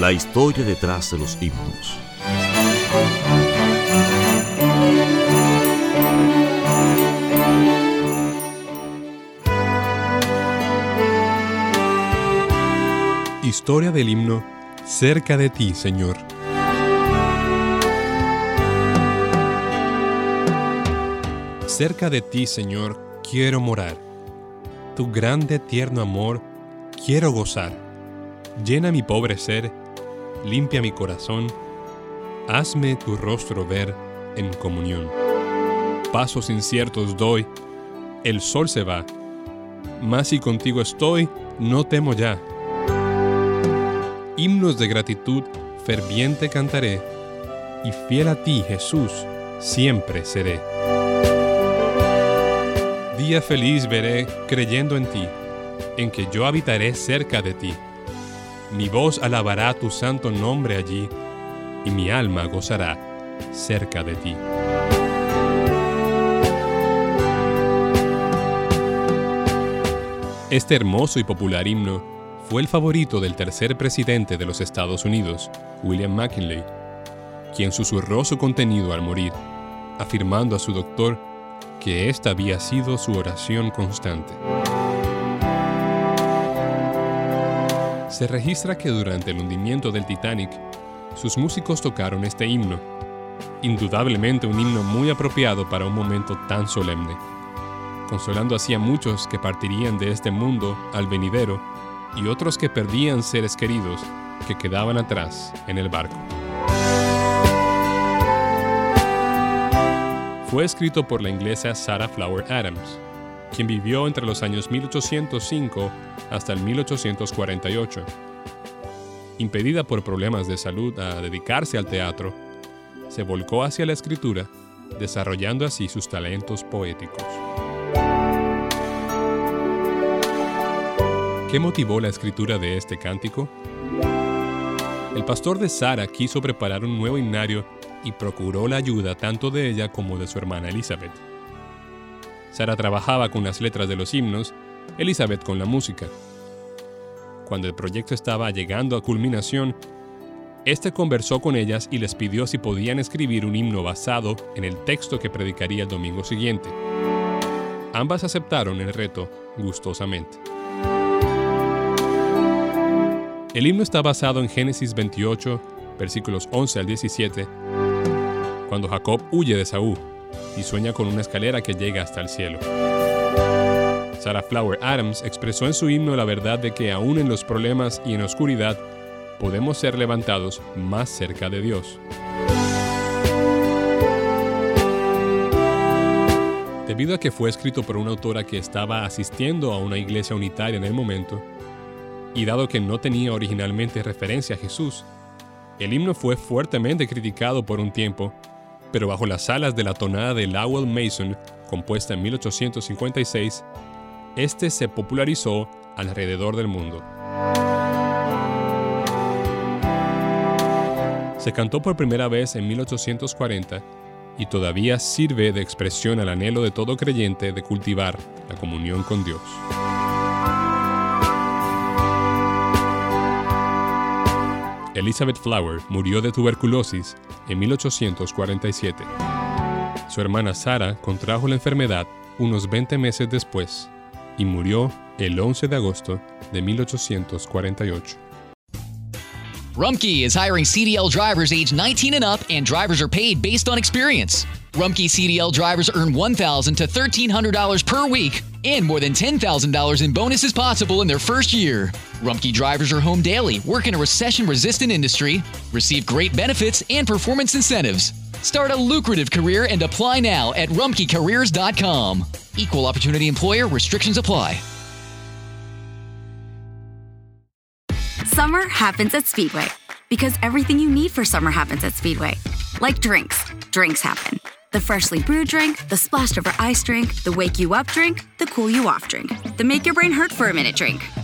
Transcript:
La historia detrás de los himnos. Historia del himno Cerca de ti, Señor. Cerca de ti, Señor, quiero morar. Tu grande tierno amor quiero gozar. Llena mi pobre ser, limpia mi corazón, hazme tu rostro ver en comunión. Pasos inciertos doy, el sol se va, mas si contigo estoy, no temo ya. Himnos de gratitud ferviente cantaré, y fiel a ti, Jesús, siempre seré. Día feliz veré creyendo en ti, en que yo habitaré cerca de ti. Mi voz alabará tu santo nombre allí, y mi alma gozará cerca de ti. Este hermoso y popular himno fue el favorito del tercer presidente de los Estados Unidos, William McKinley, quien susurró su contenido al morir, afirmando a su doctor que esta había sido su oración constante. Se registra que durante el hundimiento del Titanic, sus músicos tocaron este himno, indudablemente un himno muy apropiado para un momento tan solemne, consolando así a muchos que partirían de este mundo al venidero y otros que perdían seres queridos que quedaban atrás en el barco. Fue escrito por la inglesa Sarah Flower Adams, quien vivió entre los años 1805 hasta el 1848. Impedida por problemas de salud a dedicarse al teatro, se volcó hacia la escritura, desarrollando así sus talentos poéticos. ¿Qué motivó la escritura de este cántico? El pastor de Sara quiso preparar un nuevo himnario y procuró la ayuda tanto de ella como de su hermana Elizabeth. Sara trabajaba con las letras de los himnos, Elizabeth con la música. Cuando el proyecto estaba llegando a culminación, este conversó con ellas y les pidió si podían escribir un himno basado en el texto que predicaría el domingo siguiente. Ambas aceptaron el reto gustosamente. El himno está basado en Génesis 28, versículos 11 al 17, cuando Jacob huye de Saúl y sueña con una escalera que llega hasta el cielo. Sarah Flower Adams expresó en su himno la verdad de que aún en los problemas y en oscuridad podemos ser levantados más cerca de Dios. Debido a que fue escrito por una autora que estaba asistiendo a una iglesia unitaria en el momento, y dado que no tenía originalmente referencia a Jesús, el himno fue fuertemente criticado por un tiempo, pero bajo las alas de la tonada de Lowell Mason, compuesta en 1856, este se popularizó alrededor del mundo. Se cantó por primera vez en 1840 y todavía sirve de expresión al anhelo de todo creyente de cultivar la comunión con Dios. Elizabeth Flower murió de tuberculosis en 1847. Su hermana Sarah contrajo la enfermedad unos 20 meses después y murió el 11 de agosto de 1848. Rumkey is hiring CDL drivers age 19 and up, and drivers are paid based on experience. Rumkey CDL drivers earn $1,000 to $1,300 per week and more than $10,000 in bonuses possible in their first year. Rumkey drivers are home daily, work in a recession resistant industry, receive great benefits and performance incentives. Start a lucrative career and apply now at rumkeycareers.com. Equal opportunity employer restrictions apply. Summer happens at Speedway because everything you need for summer happens at Speedway. Like drinks, drinks happen. The freshly brewed drink, the splashed over ice drink, the wake you up drink, the cool you off drink, the make your brain hurt for a minute drink.